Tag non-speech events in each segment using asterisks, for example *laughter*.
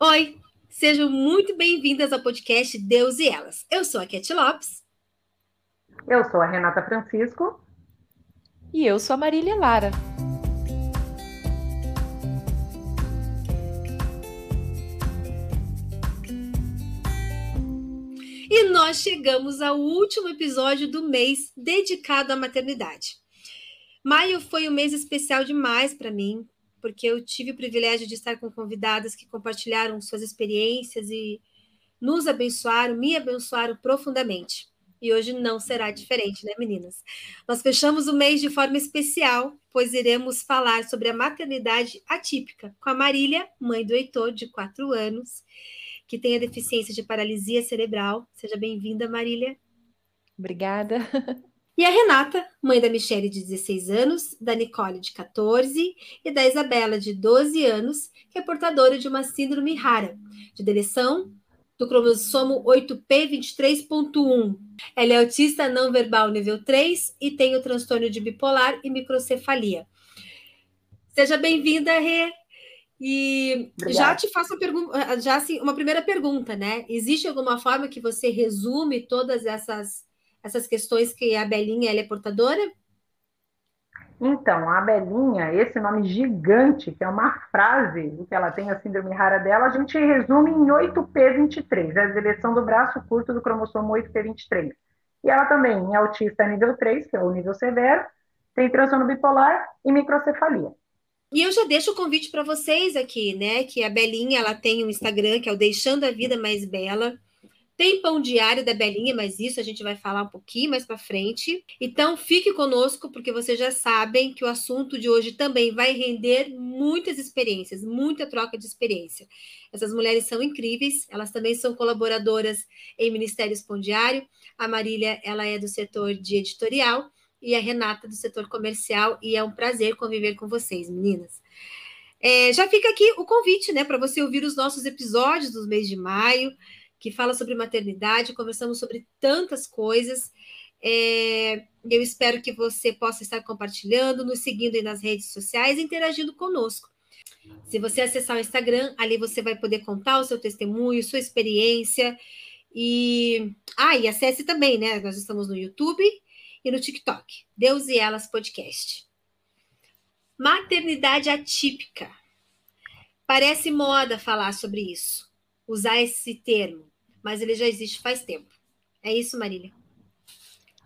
Oi, sejam muito bem-vindas ao podcast Deus e Elas. Eu sou a Cat Lopes. Eu sou a Renata Francisco. E eu sou a Marília Lara. E nós chegamos ao último episódio do mês dedicado à maternidade. Maio foi um mês especial demais para mim, porque eu tive o privilégio de estar com convidadas que compartilharam suas experiências e nos abençoaram, me abençoaram profundamente. E hoje não será diferente, né, meninas? Nós fechamos o mês de forma especial, pois iremos falar sobre a maternidade atípica com a Marília, mãe do Heitor, de quatro anos, que tem a deficiência de paralisia cerebral. Seja bem-vinda, Marília. Obrigada. *laughs* E a Renata, mãe da Michele, de 16 anos, da Nicole, de 14, e da Isabela, de 12 anos, que é portadora de uma síndrome rara, de deleção do cromossomo 8p23.1. Ela é autista não verbal nível 3 e tem o transtorno de bipolar e microcefalia. Seja bem-vinda, Rê. E Obrigada. já te faço já, assim, uma primeira pergunta, né? Existe alguma forma que você resume todas essas essas questões que a Belinha ela é portadora? Então, a Belinha, esse nome gigante, que é uma frase que ela tem, a síndrome rara dela, a gente resume em 8P23, é a deleção do braço curto do cromossomo 8P23. E ela também é autista nível 3, que é o nível severo, tem transtorno bipolar e microcefalia. E eu já deixo o convite para vocês aqui, né? Que a Belinha ela tem um Instagram que é o Deixando a Vida Mais Bela. Tem pão diário da Belinha, mas isso a gente vai falar um pouquinho mais para frente. Então, fique conosco, porque vocês já sabem que o assunto de hoje também vai render muitas experiências, muita troca de experiência. Essas mulheres são incríveis, elas também são colaboradoras em Ministérios Pão Diário. A Marília, ela é do setor de editorial e a Renata do setor comercial, e é um prazer conviver com vocês, meninas. É, já fica aqui o convite, né, para você ouvir os nossos episódios do mês de maio que fala sobre maternidade, conversamos sobre tantas coisas. É, eu espero que você possa estar compartilhando, nos seguindo aí nas redes sociais interagindo conosco. Se você acessar o Instagram, ali você vai poder contar o seu testemunho, sua experiência. E, ah, e acesse também, né? Nós estamos no YouTube e no TikTok. Deus e Elas Podcast. Maternidade atípica. Parece moda falar sobre isso usar esse termo, mas ele já existe faz tempo. É isso, Marília?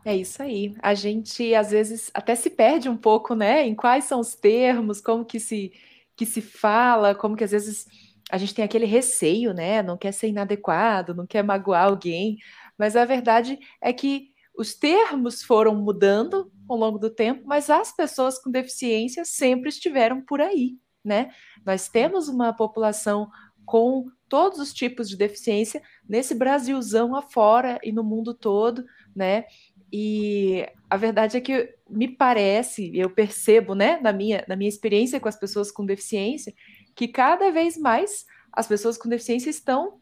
É isso aí. A gente às vezes até se perde um pouco, né? Em quais são os termos, como que se que se fala, como que às vezes a gente tem aquele receio, né? Não quer ser inadequado, não quer magoar alguém, mas a verdade é que os termos foram mudando ao longo do tempo, mas as pessoas com deficiência sempre estiveram por aí, né? Nós temos uma população com todos os tipos de deficiência nesse Brasilzão afora e no mundo todo, né? E a verdade é que me parece, eu percebo, né, na minha, na minha experiência com as pessoas com deficiência, que cada vez mais as pessoas com deficiência estão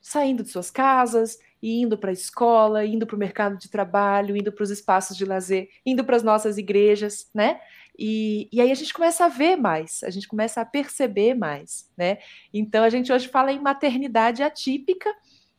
saindo de suas casas, indo para a escola, indo para o mercado de trabalho, indo para os espaços de lazer, indo para as nossas igrejas, né? E, e aí a gente começa a ver mais, a gente começa a perceber mais, né? Então a gente hoje fala em maternidade atípica,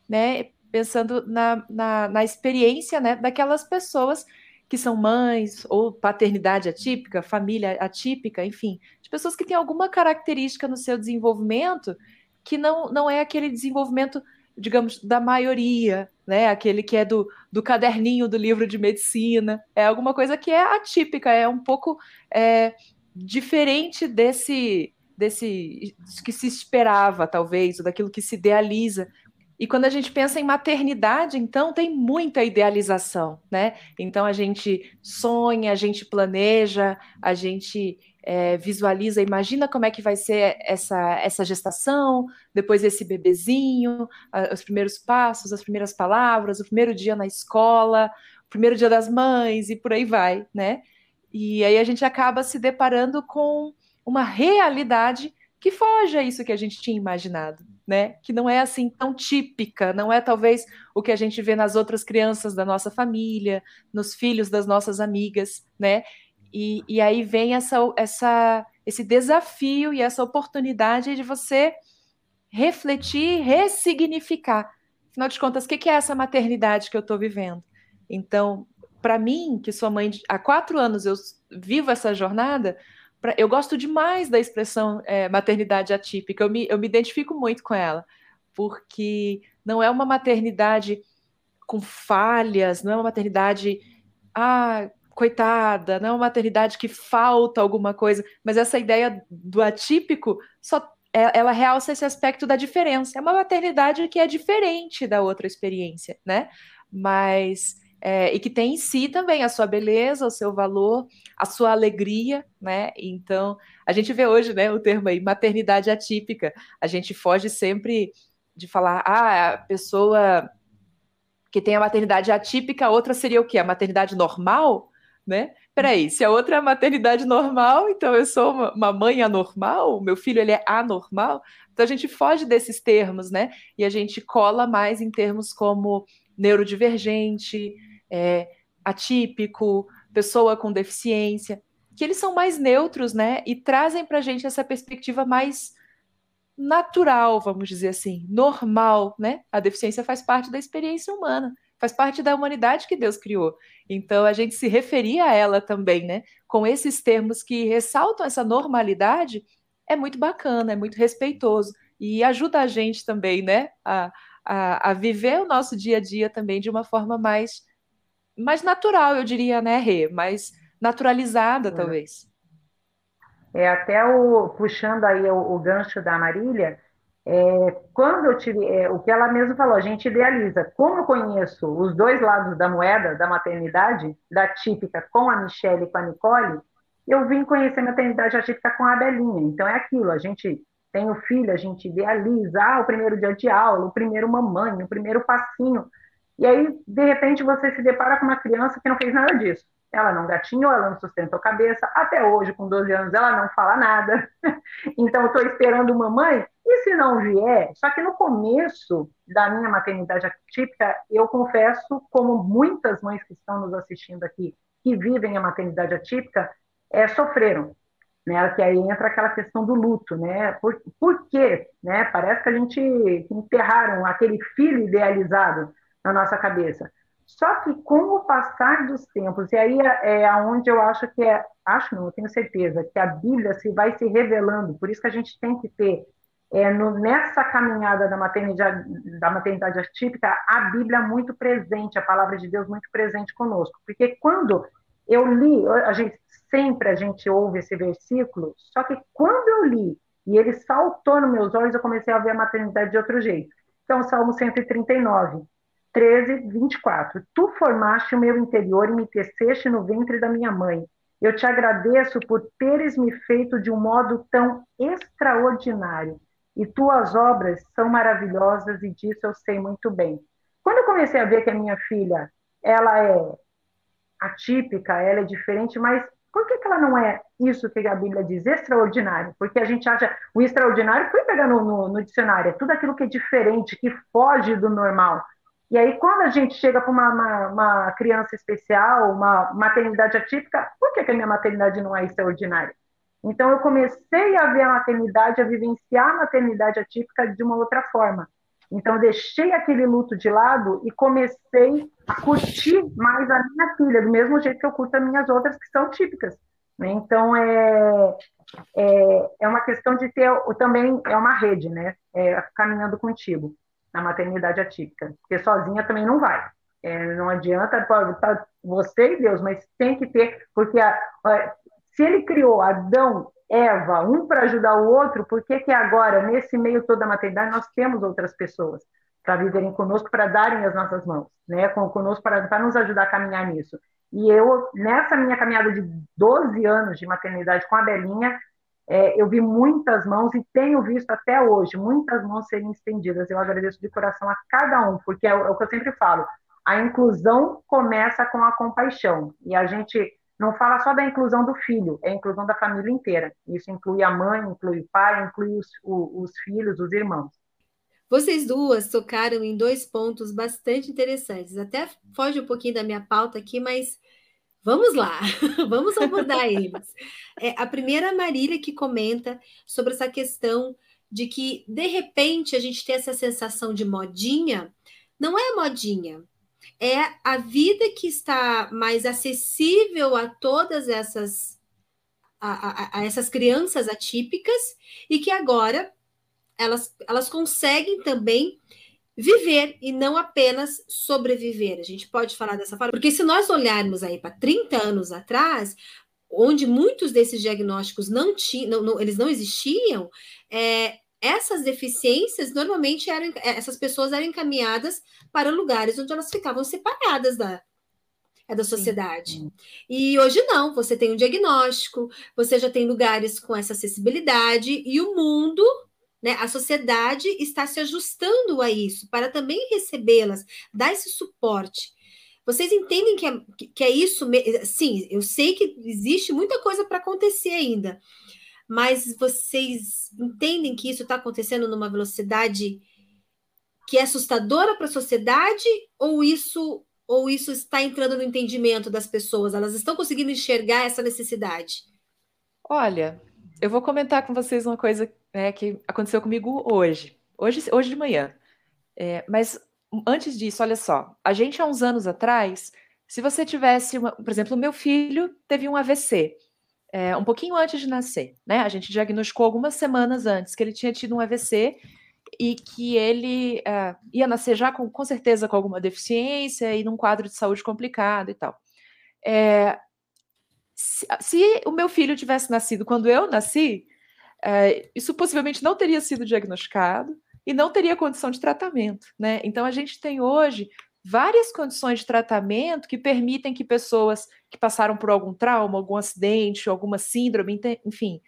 né? Pensando na, na, na experiência né, daquelas pessoas que são mães, ou paternidade atípica, família atípica, enfim, de pessoas que têm alguma característica no seu desenvolvimento que não, não é aquele desenvolvimento digamos, da maioria, né? Aquele que é do, do caderninho do livro de medicina. É alguma coisa que é atípica, é um pouco é, diferente desse, desse que se esperava, talvez, ou daquilo que se idealiza. E quando a gente pensa em maternidade, então tem muita idealização, né? Então a gente sonha, a gente planeja, a gente é, visualiza, imagina como é que vai ser essa, essa gestação, depois esse bebezinho, a, os primeiros passos, as primeiras palavras, o primeiro dia na escola, o primeiro dia das mães e por aí vai, né? E aí a gente acaba se deparando com uma realidade que foge a isso que a gente tinha imaginado, né? Que não é assim tão típica, não é talvez o que a gente vê nas outras crianças da nossa família, nos filhos das nossas amigas, né? E, e aí vem essa, essa, esse desafio e essa oportunidade de você refletir, ressignificar. Afinal de contas, o que é essa maternidade que eu estou vivendo? Então, para mim, que sou mãe de, há quatro anos, eu vivo essa jornada, pra, eu gosto demais da expressão é, maternidade atípica, eu me, eu me identifico muito com ela, porque não é uma maternidade com falhas, não é uma maternidade, ah, coitada, não é uma maternidade que falta alguma coisa, mas essa ideia do atípico só é, ela realça esse aspecto da diferença. É uma maternidade que é diferente da outra experiência, né? Mas é, e que tem em si também a sua beleza, o seu valor, a sua alegria, né? Então, a gente vê hoje, né, o termo aí, maternidade atípica. A gente foge sempre de falar, ah, a pessoa que tem a maternidade atípica, a outra seria o quê? A maternidade normal? Né? Peraí, se a outra é a maternidade normal, então eu sou uma, mãe anormal, meu filho ele é anormal, então a gente foge desses termos, né? E a gente cola mais em termos como neurodivergente, é, atípico, pessoa com deficiência, que eles são mais neutros, né? E trazem para a gente essa perspectiva mais natural, vamos dizer assim, normal, né? A deficiência faz parte da experiência humana faz parte da humanidade que Deus criou. Então a gente se referia a ela também, né? Com esses termos que ressaltam essa normalidade, é muito bacana, é muito respeitoso e ajuda a gente também, né? A, a, a viver o nosso dia a dia também de uma forma mais, mais natural, eu diria, né, Rê? Mais naturalizada, é. talvez. É até o puxando aí o, o gancho da Marília, é, quando eu tive, é, o que ela mesma falou, a gente idealiza. Como eu conheço os dois lados da moeda da maternidade, da típica com a Michelle e com a Nicole, eu vim conhecer a maternidade atípica com a Belinha. Então é aquilo, a gente tem o filho, a gente idealiza ah, o primeiro dia de aula, o primeiro mamãe, o primeiro passinho. E aí, de repente, você se depara com uma criança que não fez nada disso ela não gatinhou, ela não sustentou cabeça, até hoje, com 12 anos, ela não fala nada. *laughs* então, estou esperando mamãe, e se não vier? Só que no começo da minha maternidade atípica, eu confesso, como muitas mães que estão nos assistindo aqui, que vivem a maternidade atípica, é, sofreram. Né, que aí entra aquela questão do luto, né? Por, por quê? Né? Parece que a gente enterraram aquele filho idealizado na nossa cabeça. Só que com o passar dos tempos, e aí é, é aonde eu acho que é, acho não, eu tenho certeza, que a Bíblia se vai se revelando, por isso que a gente tem que ter é, no, nessa caminhada da maternidade, da maternidade atípica, a Bíblia muito presente, a palavra de Deus muito presente conosco. Porque quando eu li, a gente sempre a gente ouve esse versículo, só que quando eu li e ele saltou nos meus olhos, eu comecei a ver a maternidade de outro jeito. Então, Salmo 139. 13, 24. Tu formaste o meu interior e me teceste no ventre da minha mãe. Eu te agradeço por teres me feito de um modo tão extraordinário. E tuas obras são maravilhosas e disso eu sei muito bem. Quando eu comecei a ver que a minha filha, ela é atípica, ela é diferente, mas por que, que ela não é isso que a Bíblia diz, extraordinário? Porque a gente acha, o extraordinário, foi pegar no, no, no dicionário, é tudo aquilo que é diferente, que foge do normal. E aí, quando a gente chega para uma, uma, uma, criança especial, uma maternidade atípica, por que, que a minha maternidade não é extraordinária? Então, eu comecei a ver a maternidade, a vivenciar a maternidade atípica de uma outra forma. Então, deixei aquele luto de lado e comecei a curtir mais a minha filha, do mesmo jeito que eu curto as minhas outras que são típicas. Né? Então, é, é, é, uma questão de ter, também é uma rede, né? É, caminhando contigo na maternidade atípica, porque sozinha também não vai. É, não adianta tá, você e Deus, mas tem que ter, porque a, a, se ele criou Adão, Eva, um para ajudar o outro, por que que agora, nesse meio todo da maternidade, nós temos outras pessoas para viverem conosco, para darem as nossas mãos, né, conosco, para nos ajudar a caminhar nisso. E eu, nessa minha caminhada de 12 anos de maternidade com a Belinha, é, eu vi muitas mãos e tenho visto até hoje muitas mãos serem estendidas. Eu agradeço de coração a cada um, porque é, é o que eu sempre falo: a inclusão começa com a compaixão. E a gente não fala só da inclusão do filho, é a inclusão da família inteira. Isso inclui a mãe, inclui o pai, inclui os, os filhos, os irmãos. Vocês duas tocaram em dois pontos bastante interessantes. Até foge um pouquinho da minha pauta aqui, mas Vamos lá, *laughs* vamos abordar eles. É, a primeira Marília que comenta sobre essa questão de que, de repente, a gente tem essa sensação de modinha. Não é modinha, é a vida que está mais acessível a todas essas a, a, a, essas crianças atípicas e que agora elas, elas conseguem também viver e não apenas sobreviver. A gente pode falar dessa forma, porque se nós olharmos aí para 30 anos atrás, onde muitos desses diagnósticos não tinham, não, não, eles não existiam, é, essas deficiências normalmente eram, essas pessoas eram encaminhadas para lugares onde elas ficavam separadas da, é da sociedade. Sim. E hoje não, você tem um diagnóstico, você já tem lugares com essa acessibilidade e o mundo né? A sociedade está se ajustando a isso para também recebê-las, dar esse suporte. Vocês entendem que é, que é isso? Sim, eu sei que existe muita coisa para acontecer ainda, mas vocês entendem que isso está acontecendo numa velocidade que é assustadora para a sociedade ou isso ou isso está entrando no entendimento das pessoas? Elas estão conseguindo enxergar essa necessidade? Olha, eu vou comentar com vocês uma coisa né, que aconteceu comigo hoje, hoje, hoje de manhã. É, mas antes disso, olha só, a gente há uns anos atrás, se você tivesse, uma, por exemplo, o meu filho teve um AVC, é, um pouquinho antes de nascer, né? A gente diagnosticou algumas semanas antes que ele tinha tido um AVC e que ele é, ia nascer já com, com certeza com alguma deficiência e num quadro de saúde complicado e tal. É, se, se, o meu filho tivesse nascido quando eu nasci, é, isso possivelmente não teria sido diagnosticado e não teria condição de tratamento, né? Então a gente tem hoje várias condições de tratamento que permitem que pessoas que passaram por algum trauma, algum acidente, alguma síndrome, enfim,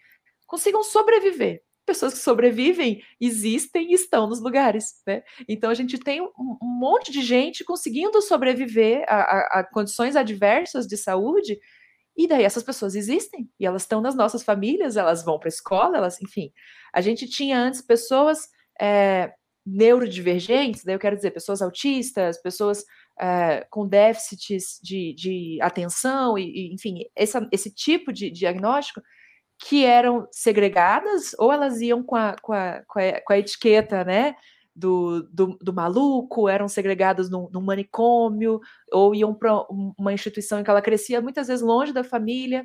consigam sobreviver. Pessoas que sobrevivem existem e estão nos lugares, né? Então a gente tem um, um monte de gente conseguindo sobreviver a, a, a condições adversas de saúde e daí essas pessoas existem e elas estão nas nossas famílias, elas vão para a escola, elas, enfim. A gente tinha antes pessoas é, neurodivergentes, daí eu quero dizer pessoas autistas, pessoas é, com déficits de, de atenção, e, e enfim, essa, esse tipo de diagnóstico que eram segregadas, ou elas iam com a, com a, com a, com a etiqueta, né? Do, do, do maluco, eram segregadas num, num manicômio, ou iam para uma instituição em que ela crescia muitas vezes longe da família,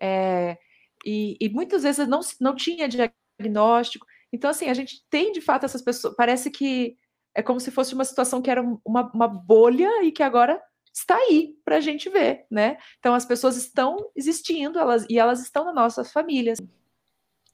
é, e, e, muitas vezes não, não tinha diagnóstico. Então, assim, a gente tem de fato essas pessoas. Parece que é como se fosse uma situação que era uma, uma bolha e que agora está aí para a gente ver, né? Então, as pessoas estão existindo elas, e elas estão nas nossas famílias.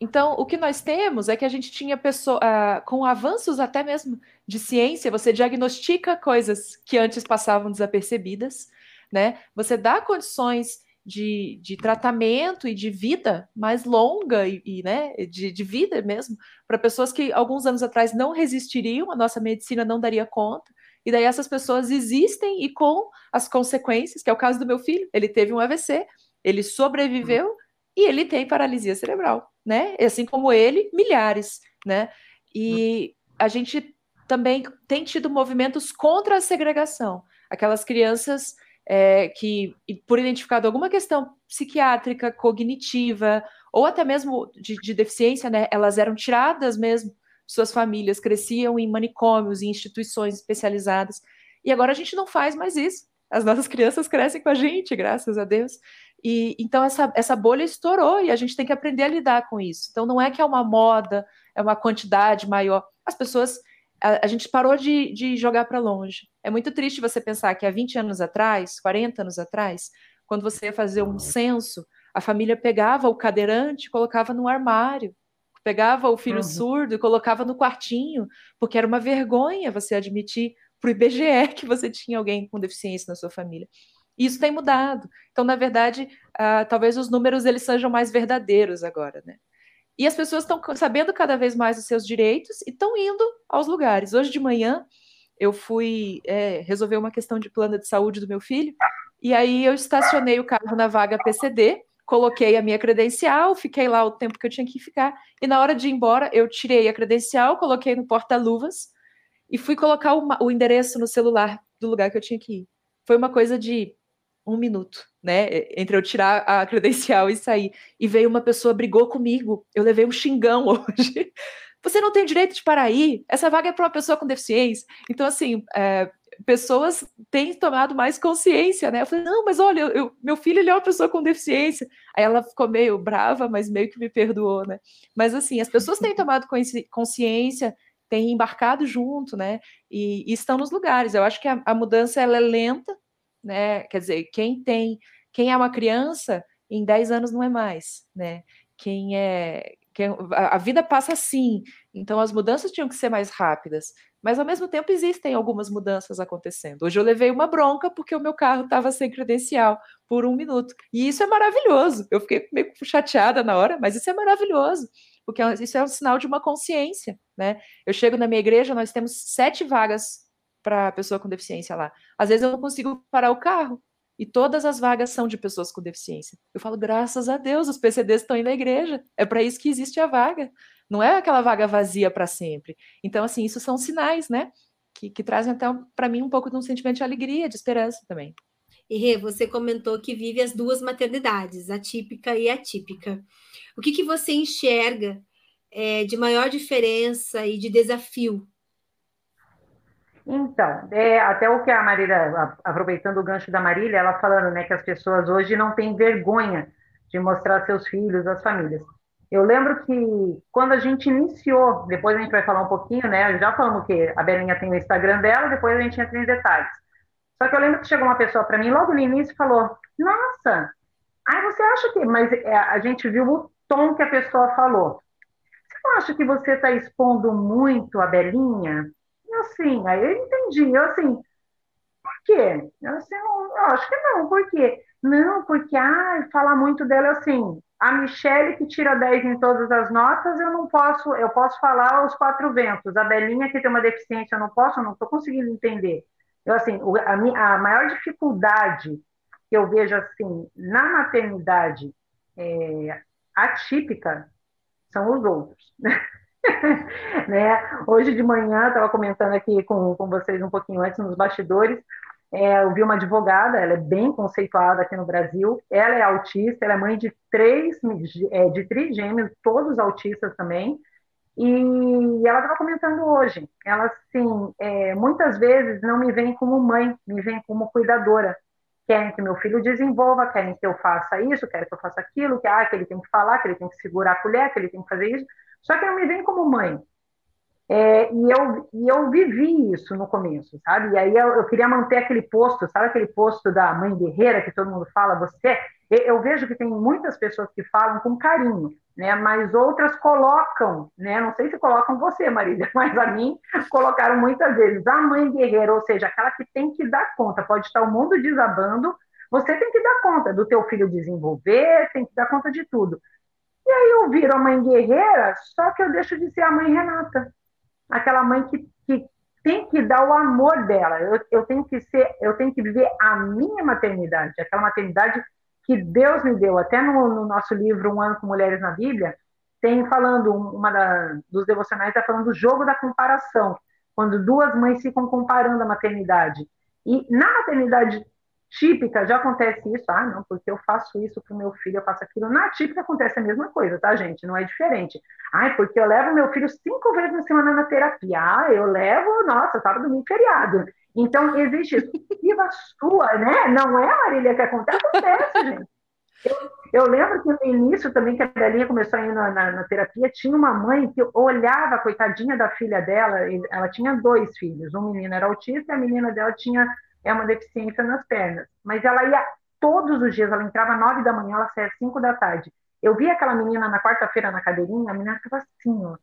Então, o que nós temos é que a gente tinha pessoa, uh, com avanços até mesmo de ciência, você diagnostica coisas que antes passavam desapercebidas, né? Você dá condições de, de tratamento e de vida mais longa e, e né, de, de vida mesmo, para pessoas que alguns anos atrás não resistiriam, a nossa medicina não daria conta. E daí essas pessoas existem e com as consequências, que é o caso do meu filho, ele teve um AVC, ele sobreviveu e ele tem paralisia cerebral né? Assim como ele, milhares, né? E a gente também tem tido movimentos contra a segregação. Aquelas crianças é, que, por identificado alguma questão psiquiátrica, cognitiva, ou até mesmo de, de deficiência, né? Elas eram tiradas mesmo suas famílias, cresciam em manicômios, em instituições especializadas. E agora a gente não faz mais isso. As nossas *laughs* crianças crescem com a gente, graças a Deus. E então essa, essa bolha estourou e a gente tem que aprender a lidar com isso. Então não é que é uma moda, é uma quantidade maior. As pessoas a, a gente parou de, de jogar para longe. É muito triste você pensar que há 20 anos atrás, 40 anos atrás, quando você ia fazer um censo, a família pegava o cadeirante e colocava no armário, pegava o filho uhum. surdo e colocava no quartinho, porque era uma vergonha você admitir para o IBGE que você tinha alguém com deficiência na sua família. Isso tem mudado. Então, na verdade, uh, talvez os números eles sejam mais verdadeiros agora, né? E as pessoas estão sabendo cada vez mais os seus direitos e estão indo aos lugares. Hoje de manhã, eu fui é, resolver uma questão de plano de saúde do meu filho, e aí eu estacionei o carro na vaga PCD, coloquei a minha credencial, fiquei lá o tempo que eu tinha que ficar, e na hora de ir embora, eu tirei a credencial, coloquei no porta-luvas e fui colocar o, o endereço no celular do lugar que eu tinha que ir. Foi uma coisa de um minuto, né? Entre eu tirar a *laughs* credencial e sair. E veio uma pessoa, brigou comigo. Eu levei um xingão *laughs* hoje, você não tem direito de parar aí, essa vaga é para uma pessoa com deficiência. Então, assim, é, pessoas têm tomado mais consciência, né? Eu falei, não, mas olha, eu, meu filho ele é uma pessoa com deficiência. Aí ela ficou meio brava, mas meio que me perdoou, né? Mas assim, as pessoas têm tomado consciência, têm embarcado junto, né? E, e estão nos lugares. Eu acho que a, a, mudança ela é lenta, né? Quer dizer, quem tem, quem é uma criança, em 10 anos não é mais, né? Quem é a vida passa assim, então as mudanças tinham que ser mais rápidas. Mas ao mesmo tempo existem algumas mudanças acontecendo. Hoje eu levei uma bronca porque o meu carro estava sem credencial por um minuto. E isso é maravilhoso. Eu fiquei meio chateada na hora, mas isso é maravilhoso, porque é isso é um sinal de uma consciência. Né? Eu chego na minha igreja, nós temos sete vagas para pessoa com deficiência lá. Às vezes eu não consigo parar o carro, e todas as vagas são de pessoas com deficiência. Eu falo, graças a Deus, os PCDs estão indo à igreja. É para isso que existe a vaga. Não é aquela vaga vazia para sempre. Então, assim, isso são sinais, né? Que, que trazem até para mim um pouco de um sentimento de alegria, de esperança também. E Rê, você comentou que vive as duas maternidades, a típica e a atípica. O que, que você enxerga é, de maior diferença e de desafio então, é, até o que a Marília, aproveitando o gancho da Marília, ela falando né, que as pessoas hoje não têm vergonha de mostrar seus filhos, as famílias. Eu lembro que quando a gente iniciou, depois a gente vai falar um pouquinho, né? Já falamos que a Belinha tem o Instagram dela, depois a gente entra em detalhes. Só que eu lembro que chegou uma pessoa para mim logo no início e falou: Nossa, aí você acha que. Mas é, a gente viu o tom que a pessoa falou. Você não acha que você está expondo muito a Belinha? Assim, aí eu entendi, eu assim, por quê? Eu, assim, não, eu acho que não, por quê? Não, porque, ah, falar muito dela assim, a Michelle que tira 10 em todas as notas, eu não posso, eu posso falar aos quatro ventos, a Belinha que tem uma deficiência, eu não posso, eu não estou conseguindo entender. Eu, assim, a, minha, a maior dificuldade que eu vejo, assim, na maternidade é, atípica são os outros, *laughs* *laughs* né? Hoje de manhã, estava comentando aqui com, com vocês um pouquinho antes nos bastidores, é, eu vi uma advogada, ela é bem conceituada aqui no Brasil, ela é autista, ela é mãe de três, é, de três gêmeos, todos autistas também, e ela estava comentando hoje, ela assim, é, muitas vezes não me vem como mãe, me vem como cuidadora, querem que meu filho desenvolva, querem que eu faça isso, querem que eu faça aquilo, que, ah, que ele tem que falar, que ele tem que segurar a colher, que ele tem que fazer isso, só que não me vem como mãe. É, e, eu, e eu vivi isso no começo, sabe? E aí eu, eu, queria manter aquele posto, sabe aquele posto da mãe guerreira que todo mundo fala, você? Eu vejo que tem muitas pessoas que falam com carinho, né? Mas outras colocam, né? Não sei se colocam você, Marília, *laughs* mas a mim colocaram muitas vezes a mãe guerreira, ou seja, aquela que tem que dar conta. Pode estar o mundo desabando, você tem que dar conta do teu filho desenvolver, tem que dar conta de tudo. E aí eu viro a mãe guerreira, só que eu deixo de ser a mãe Renata. Aquela mãe que, que tem que dar o amor dela. Eu, eu tenho que ser, eu tenho que viver a minha maternidade, aquela maternidade que Deus me deu. Até no, no nosso livro Um Ano com Mulheres na Bíblia, tem falando, uma da, dos devocionais está falando do jogo da comparação, quando duas mães ficam comparando a maternidade. E na maternidade típica já acontece isso, ah, não, porque eu faço isso para o meu filho, eu faço aquilo. Na típica acontece a mesma coisa, tá, gente? Não é diferente. Ah, porque eu levo meu filho cinco vezes na semana na terapia. Ah, eu levo, nossa, sábado, domingo, feriado. Então, existe. Viva sua, né? Não é, Marília, que acontece, acontece, gente. Eu, eu, lembro que no início também, que a Belinha começou a ir na, na, na, terapia, tinha uma mãe que olhava coitadinha da filha dela, ela tinha dois filhos, um menino era autista e a menina dela tinha é uma deficiência nas pernas. Mas ela ia todos os dias, ela entrava nove da manhã, ela saía cinco da tarde. Eu vi aquela menina na quarta-feira na cadeirinha, a menina estava assim, ó.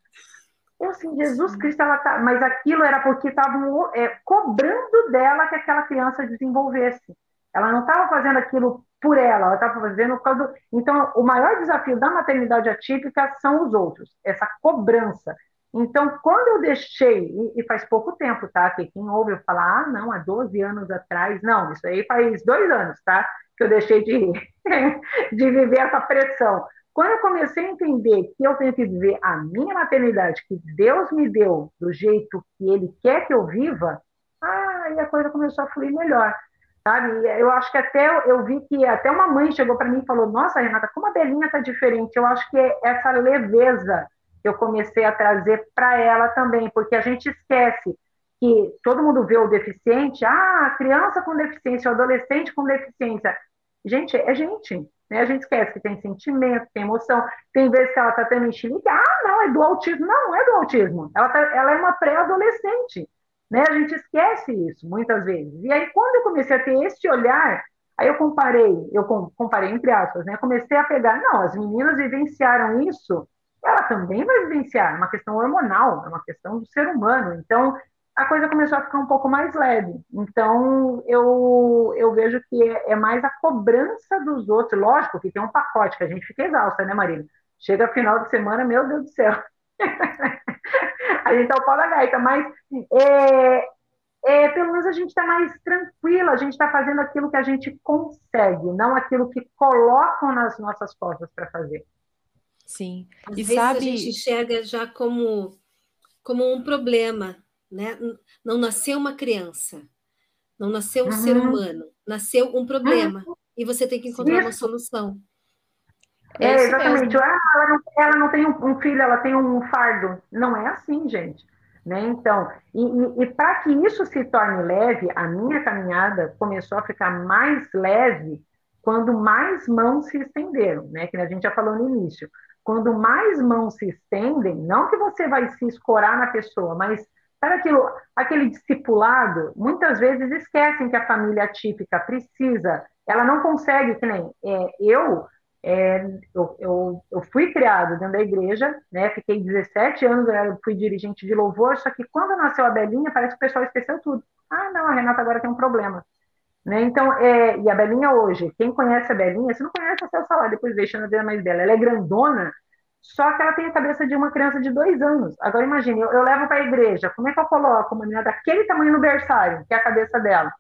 Eu assim, Jesus Cristo, ela tá. Mas aquilo era porque estavam é, cobrando dela que aquela criança desenvolvesse. Ela não estava fazendo aquilo por ela, ela estava fazendo por causa do... Então, o maior desafio da maternidade atípica são os outros, essa cobrança. Então, quando eu deixei, e, faz pouco tempo, tá? Que quem ouve eu falar, ah, não, há 12 anos atrás, não, isso aí faz dois anos, tá? Que eu deixei de, *laughs* de viver essa pressão. Quando eu comecei a entender que eu tenho que viver a minha maternidade, que Deus me deu do jeito que Ele quer que eu viva, aí a coisa começou a fluir melhor, sabe? Eu acho que até eu vi que até uma mãe chegou para mim e falou: Nossa, Renata, como a Belinha tá diferente. Eu acho que é essa leveza eu comecei a trazer para ela também, porque a gente esquece que todo mundo vê o deficiente, ah, criança com deficiência, adolescente com deficiência. Gente, é gente. Né? A gente esquece que tem sentimento, tem emoção. Tem vezes que ela está tendo enxilique, ah, não, é do autismo. Não, é do autismo. Ela, tá, ela é uma pré-adolescente. Né? A gente esquece isso muitas vezes. E aí, quando eu comecei a ter esse olhar, aí eu comparei, eu comparei entre aspas, né? Comecei a pegar, não, as meninas vivenciaram isso, ela também vai vivenciar, é uma questão hormonal, é uma questão do ser humano. Então, a coisa começou a ficar um pouco mais leve. Então, eu, eu vejo que é, é, mais a cobrança dos outros. Lógico que tem um pacote, que a gente fica exausta, né, Marina? Chega final de semana, meu Deus do céu. *laughs* a gente tá o pau da gaita, mas é, é, pelo menos a gente está mais tranquila, a gente está fazendo aquilo que a gente consegue, não aquilo que colocam nas nossas costas para fazer. Sim. Às e vezes sabe... a gente enxerga já como, como um problema, né? Não nasceu uma criança, não nasceu um uhum. ser humano, nasceu um problema uhum. e você tem que encontrar Isso. uma solução. É, é exatamente. Ah, ela, não, ela não tem um, um, filho, ela tem um fardo. Não é assim, gente. Né? Então, e, e, e para que isso se torne leve, a minha caminhada começou a ficar mais leve quando mais mãos se estenderam, né? Que a gente já falou no início. Quando mais mãos se estendem, não que você vai se escorar na pessoa, mas Sabe aquilo, aquele discipulado, muitas vezes esquecem que a família típica precisa, ela não consegue, que nem é, eu, é, eu, eu, eu, fui criado dentro da igreja, né, fiquei 17 anos, eu fui dirigente de louvor, só que quando nasceu a Belinha, parece que o pessoal esqueceu tudo. Ah, não, a Renata agora tem um problema. Né? Então, é, e a Belinha hoje, quem conhece a Belinha, se não conhece, acessa lá, depois deixando a ver mais dela. Ela é grandona, só que ela tem a cabeça de uma criança de dois anos. Agora imagine, eu, eu levo para a igreja, como é que eu coloco uma menina daquele tamanho no berçário, que é a cabeça dela?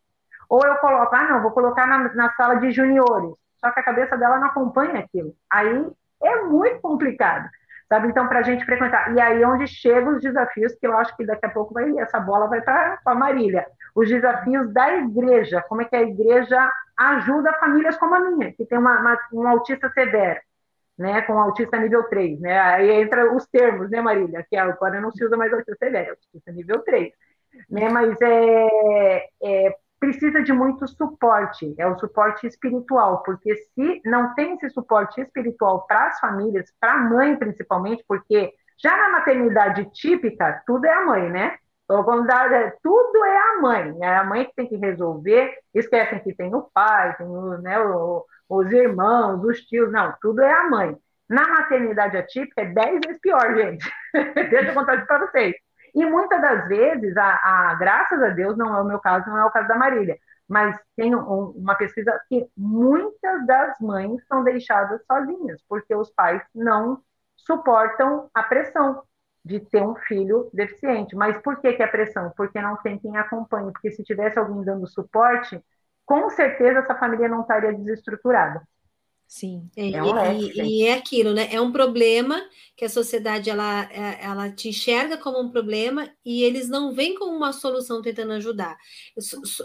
Ou eu coloco, ah, não, vou colocar na, na sala de juniores, só que a cabeça dela não acompanha aquilo. Aí é muito complicado, sabe? Então, para a gente frequentar. E aí é onde chegam os desafios, que eu acho que daqui a pouco vai, essa bola vai para a Marília. Os desafios da igreja, como é que a igreja ajuda famílias como a minha, que tem uma, uma um autista severo né, com autista nível 3, né? Aí entra os termos, né, Marília? Que agora não se usa mais autista severo, é autista nível 3. Né? Mas é, é, precisa de muito suporte, é o suporte espiritual, porque se não tem esse suporte espiritual para as famílias, para a mãe principalmente, porque já na maternidade típica, tudo é a mãe, né? Então, quando dá, é, tudo é a mãe, é a mãe que tem que resolver, esquecem que tem o pai, tem o, né, o, os irmãos, os tios, não, tudo é a mãe. Na maternidade atípica é dez vezes pior, gente. *laughs* Deixa eu contar isso para vocês. E muitas das vezes, a, a, graças a Deus, não é o meu caso, não é o caso da Marília, mas tem um, uma pesquisa que muitas das mães são deixadas sozinhas, porque os pais não suportam a pressão de ter um filho deficiente. Mas por que, que é pressão? Porque não tem quem acompanhe, porque se tivesse alguém dando suporte, com certeza essa família não estaria desestruturada. Sim. É, é um e, e, é aquilo, né? É um problema que a sociedade ela, é, ela te enxerga como um problema e eles não vêm com uma solução tentando ajudar.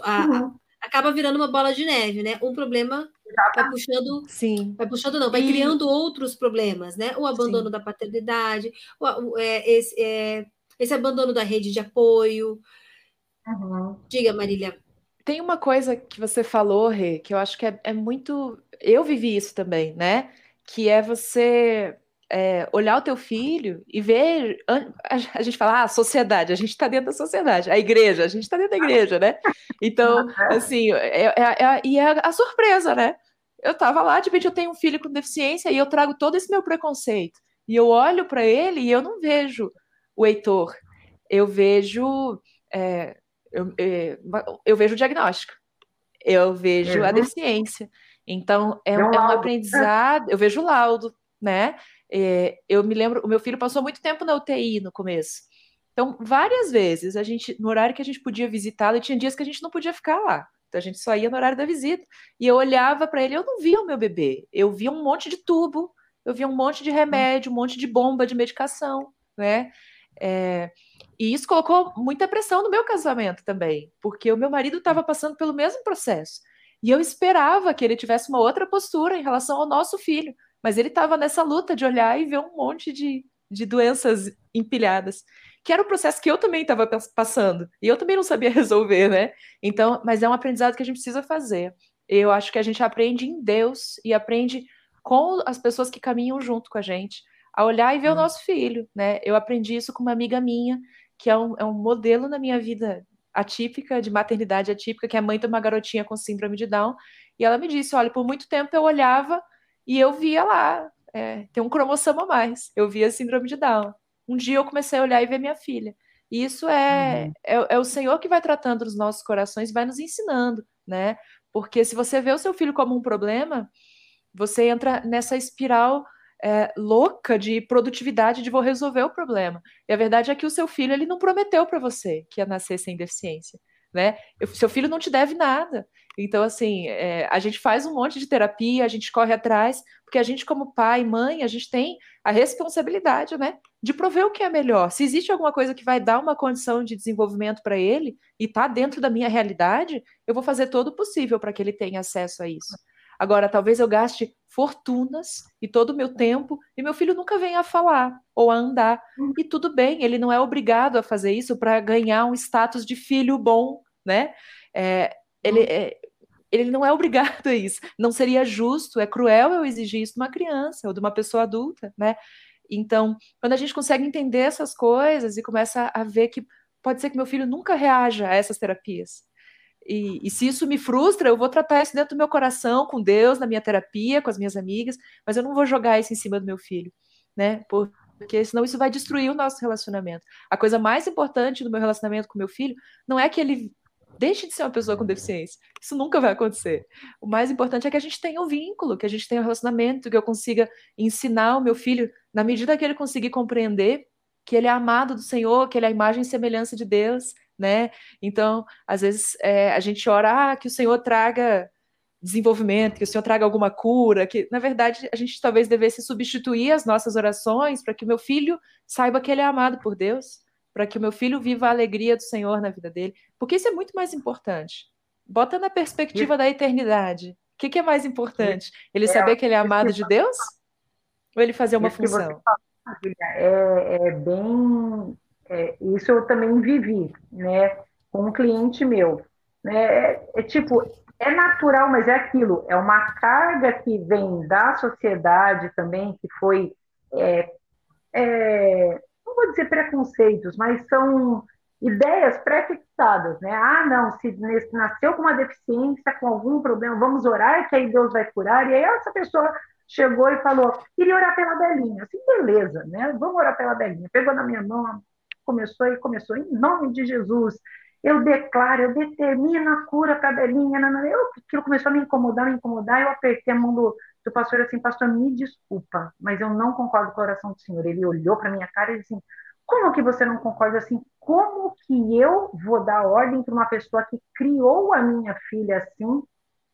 A, uhum. acaba virando uma bola de neve, né? Um problema vai puxando, Sim. vai puxando não, vai e... criando outros problemas, né? O abandono Sim. da paternidade, o, o, é, esse, é, esse abandono da rede de apoio. Uhum. Diga, Marília. Tem uma coisa que você falou, Rê, que eu acho que é, é muito. Eu vivi isso também, né? Que é você é, olhar o teu filho e ver. A gente fala, ah, a sociedade, a gente está dentro da sociedade. A igreja, a gente está dentro da igreja, né? Então, assim, é, é, é, e é a surpresa, né? Eu estava lá, de repente eu tenho um filho com deficiência e eu trago todo esse meu preconceito. E eu olho para ele e eu não vejo o Heitor. Eu vejo. É, eu, é, eu vejo o diagnóstico, eu vejo uhum. a deficiência. Então, é, é um, é um aprendizado, eu vejo o laudo, né? É, eu me lembro, o meu filho passou muito tempo na UTI no começo. Então, várias vezes, a gente, no horário que a gente podia visitá-lo, tinha dias que a gente não podia ficar lá. Então, a gente só ia no horário da visita. E eu olhava para ele, eu não via o meu bebê. Eu via um monte de tubo, eu via um monte de remédio, um monte de bomba de medicação, né? É, e isso colocou muita pressão no meu casamento também, porque o meu marido estava passando pelo mesmo processo. E eu esperava que ele tivesse uma outra postura em relação ao nosso filho, mas ele estava nessa luta de olhar e ver um monte de, de doenças empilhadas, que era o processo que eu também estava passando, e eu também não sabia *laughs* resolver, né? Então, mas é um aprendizado que a gente precisa fazer. Eu acho que a gente aprende em Deus e aprende com as pessoas que caminham junto com a gente, a olhar e ver hum. o nosso filho, né? Eu aprendi isso com uma amiga minha, que é um, é um modelo na minha vida atípica, de maternidade atípica, que é mãe de uma garotinha com síndrome de Down, e ela me disse, olha, por muito tempo eu olhava e eu via lá, é, tem um cromossomo a mais, eu via síndrome de Down. Um dia eu comecei a olhar e ver minha filha. E isso é, uhum. é, é, o Senhor que vai tratando os nossos corações, vai nos ensinando, né? Porque se você vê o seu filho como um problema, você entra nessa espiral é, louca de produtividade de vou resolver o problema. E a verdade é que o seu filho ele não prometeu para você que ia nascer sem deficiência, né? Eu, seu filho não te deve nada. Então, assim, é, a gente faz um monte de terapia, a gente corre atrás, porque a gente, como pai, mãe, a gente tem a responsabilidade, né, de prover o que é melhor. Se existe alguma coisa que vai dar uma condição de desenvolvimento para ele e está dentro da minha realidade, eu vou fazer todo o possível para que ele tenha acesso a isso. Agora, talvez eu gaste fortunas e todo o meu tempo e meu filho nunca venha a falar ou a andar. E tudo bem, ele não é obrigado a fazer isso para ganhar um status de filho bom, né? É, ele, é, ele não é obrigado a isso. Não seria justo, é cruel eu exigir isso de uma criança ou de uma pessoa adulta, né? Então, quando a gente consegue entender essas coisas e começa a ver que pode ser que meu filho nunca reaja a essas terapias, e, e, se isso me frustra, eu vou tratar isso dentro do meu coração, com Deus, na minha terapia, com as minhas amigas, mas eu não vou jogar isso em cima do meu filho, né? Porque senão isso vai destruir o nosso relacionamento. A coisa mais importante do meu relacionamento com meu filho não é que ele deixe de ser uma pessoa com deficiência. Isso nunca vai acontecer. O mais importante é que a gente tenha um vínculo, que a gente tenha um relacionamento, que eu consiga ensinar o meu filho, na medida que ele conseguir compreender que ele é amado do Senhor, que ele é a imagem e semelhança de Deus, né? Então, às vezes é, a gente ora ah, que o Senhor traga desenvolvimento, que o Senhor traga alguma cura, que na verdade a gente talvez devesse substituir as nossas orações para que o meu filho saiba que ele é amado por Deus, para que o meu filho viva a alegria do Senhor na vida dele, porque isso é muito mais importante. Bota na perspectiva da eternidade. O que, que, é mais importante? Ele é, saber que ele é amado de Deus? Ou ele fazer uma função? É, é bem é, isso eu também vivi, né, com um cliente meu. Né, é, é, tipo, é natural, mas é aquilo, é uma carga que vem da sociedade também, que foi, é, é, não vou dizer preconceitos, mas são ideias pré-fixadas, né? Ah, não, se nasceu com uma deficiência, com algum problema, vamos orar que aí Deus vai curar. E aí essa pessoa chegou e falou, queria orar pela Belinha. Assim, beleza, né? Vamos orar pela Belinha. Pegou na minha mão, começou e começou em nome de Jesus. Eu declaro, eu determino a cura para a Belinha. Eu, aquilo começou a me incomodar, me incomodar. Eu apertei a mão do, do pastor assim, pastor, me desculpa, mas eu não concordo com a oração do Senhor. Ele olhou para minha cara e disse assim, como que você não concorda assim? Como que eu vou dar ordem para uma pessoa que criou a minha filha assim,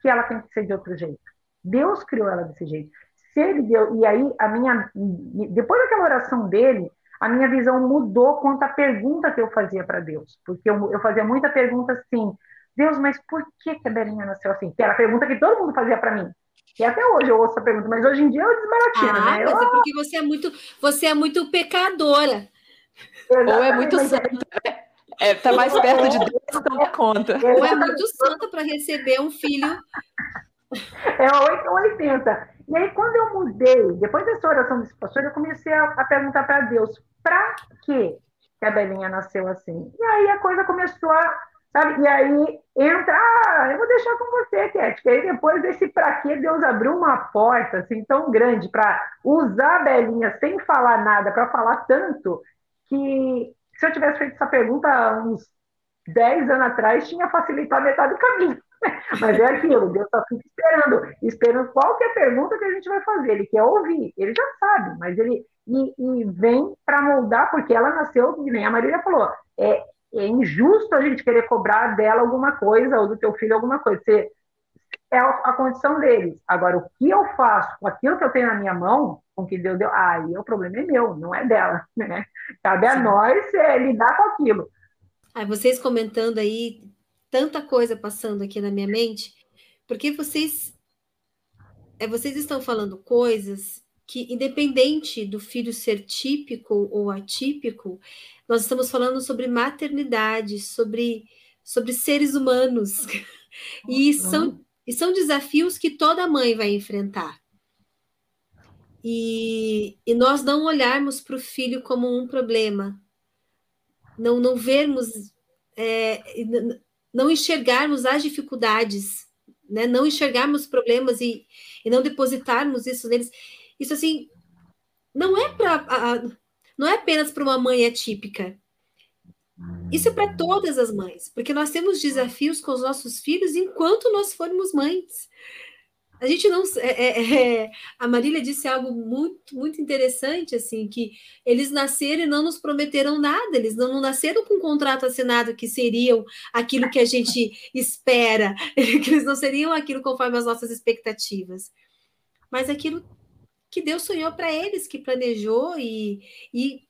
que ela tem que ser de outro jeito? Deus criou ela desse jeito. Se ele deu, e aí a minha, depois daquela oração dele, a minha visão mudou quanto à pergunta que eu fazia para Deus. Porque eu, eu, fazia muita pergunta assim, Deus, mas por que, que a Belinha nasceu assim? Que era a pergunta que todo mundo fazia para mim. E até hoje eu ouço a pergunta, mas hoje em dia eu desbaratino, ah, né? Mas é porque você é muito, você é muito pecadora. Exatamente, Ou é muito santa. É, tá mais perto de Deus, então dá conta. Ou é muito santa para receber um filho. É 8 ou 80. E aí, quando eu mudei, depois dessa oração desse pastor, eu comecei a, a perguntar para Deus, para quê que a Belinha nasceu assim? E aí a coisa começou a, sabe? E aí entra, ah, eu vou deixar com você, Cat, que aí depois desse para quê, Deus abriu uma porta assim tão grande para usar a Belinha sem falar nada, para falar tanto, que se eu tivesse feito essa pergunta uns 10 anos atrás, tinha facilitado metade do caminho. *laughs* Mas é aquilo, Deus está sempre esperando, esperando qualquer pergunta que a gente vai fazer. Ele quer ouvir, ele já sabe, mas ele e, e vem para moldar, porque ela nasceu, nem a Marília falou, é, é, injusto a gente querer cobrar dela alguma coisa, ou do teu filho alguma coisa. Você, é a, a condição deles. Agora, o que eu faço com aquilo que eu tenho na minha mão, com que Deus deu, aí o problema é meu, não é dela. *laughs* Né? Cabe Sim. a nós é, lidar com aquilo. Aí vocês comentando aí, tanta coisa passando aqui na minha mente, porque vocês, é, vocês estão falando coisas que, independente do filho ser típico ou atípico, nós estamos falando sobre maternidade, sobre, sobre seres humanos. *laughs* E são, e são desafios que toda mãe vai enfrentar. E, e nós não olharmos para o filho como um problema, não, não vermos, é, não enxergarmos as dificuldades, né? não enxergarmos problemas e, e não depositarmos isso neles. Isso assim não é para não é apenas para uma mãe atípica. Isso é para todas as mães, porque nós temos desafios com os nossos filhos enquanto nós formos mães. A gente não. É, é, é, a Marília disse algo muito, muito interessante, assim, que eles nasceram e não nos prometeram nada, eles não, não nasceram com um contrato assinado que seriam aquilo que a gente espera, *laughs* que eles não seriam aquilo conforme as nossas expectativas, mas aquilo que Deus sonhou para eles, que planejou e, e,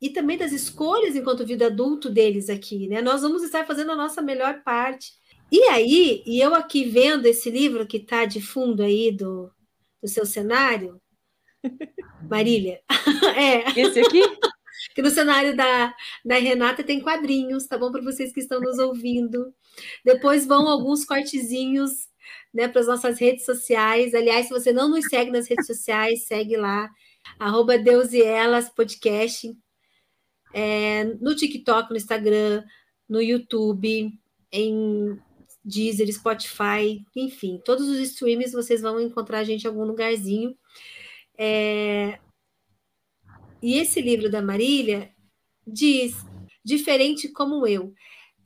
e também das escolhas enquanto vida adulto deles aqui, né? Nós vamos estar fazendo a nossa melhor parte. E aí, e eu aqui vendo esse livro que está de fundo aí do, do seu cenário, *laughs* Marília, *laughs* é. Esse aqui? *laughs* que no cenário da, da Renata tem quadrinhos, tá bom? Para vocês que estão nos ouvindo. Depois vão alguns cortezinhos né, para as nossas redes sociais. Aliás, se você não nos segue nas redes sociais, segue lá, arroba Deus e Elas Podcast, é, no TikTok, no Instagram, no YouTube, em Deezer, Spotify, enfim, todos os streams vocês vão encontrar a gente em algum lugarzinho. É... E esse livro da Marília diz diferente como eu.